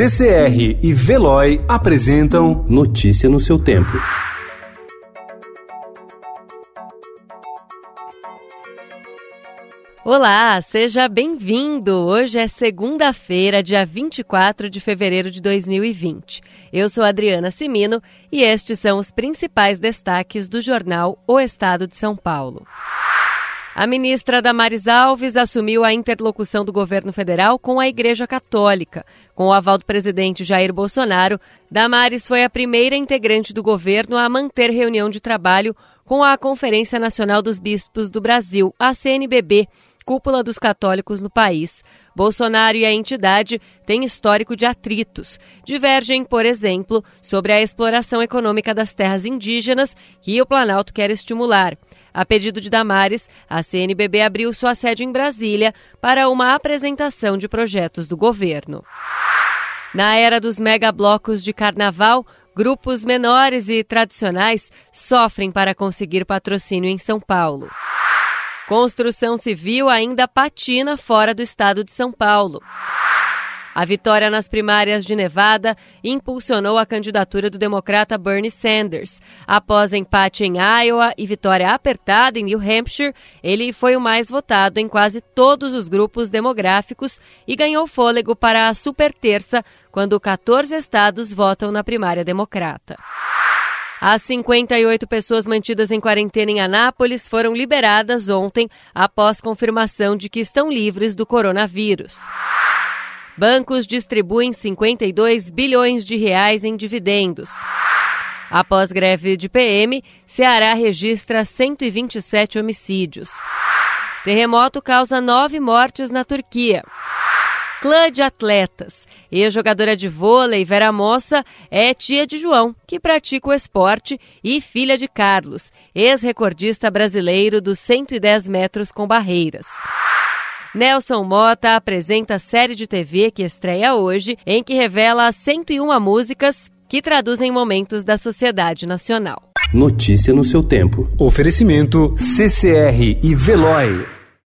CCR e Veloy apresentam Notícia no seu tempo. Olá, seja bem-vindo! Hoje é segunda-feira, dia 24 de fevereiro de 2020. Eu sou Adriana Simino e estes são os principais destaques do jornal O Estado de São Paulo. A ministra Damares Alves assumiu a interlocução do governo federal com a Igreja Católica. Com o aval do presidente Jair Bolsonaro, Damares foi a primeira integrante do governo a manter reunião de trabalho com a Conferência Nacional dos Bispos do Brasil, a CNBB, cúpula dos católicos no país. Bolsonaro e a entidade têm histórico de atritos. Divergem, por exemplo, sobre a exploração econômica das terras indígenas que o Planalto quer estimular. A pedido de Damares, a CNBB abriu sua sede em Brasília para uma apresentação de projetos do governo. Na era dos megablocos de carnaval, grupos menores e tradicionais sofrem para conseguir patrocínio em São Paulo. Construção civil ainda patina fora do estado de São Paulo. A vitória nas primárias de Nevada impulsionou a candidatura do democrata Bernie Sanders. Após empate em Iowa e vitória apertada em New Hampshire, ele foi o mais votado em quase todos os grupos demográficos e ganhou fôlego para a super terça, quando 14 estados votam na primária democrata. As 58 pessoas mantidas em quarentena em Anápolis foram liberadas ontem após confirmação de que estão livres do coronavírus. Bancos distribuem 52 bilhões de reais em dividendos. Após greve de PM, Ceará registra 127 homicídios. Terremoto causa nove mortes na Turquia. Clã de atletas. Ex-jogadora de vôlei, Vera Moça, é tia de João, que pratica o esporte, e filha de Carlos, ex-recordista brasileiro dos 110 metros com barreiras. Nelson Mota apresenta a série de TV que estreia hoje, em que revela 101 músicas que traduzem momentos da sociedade nacional. Notícia no seu tempo. Oferecimento CCR e Veloy.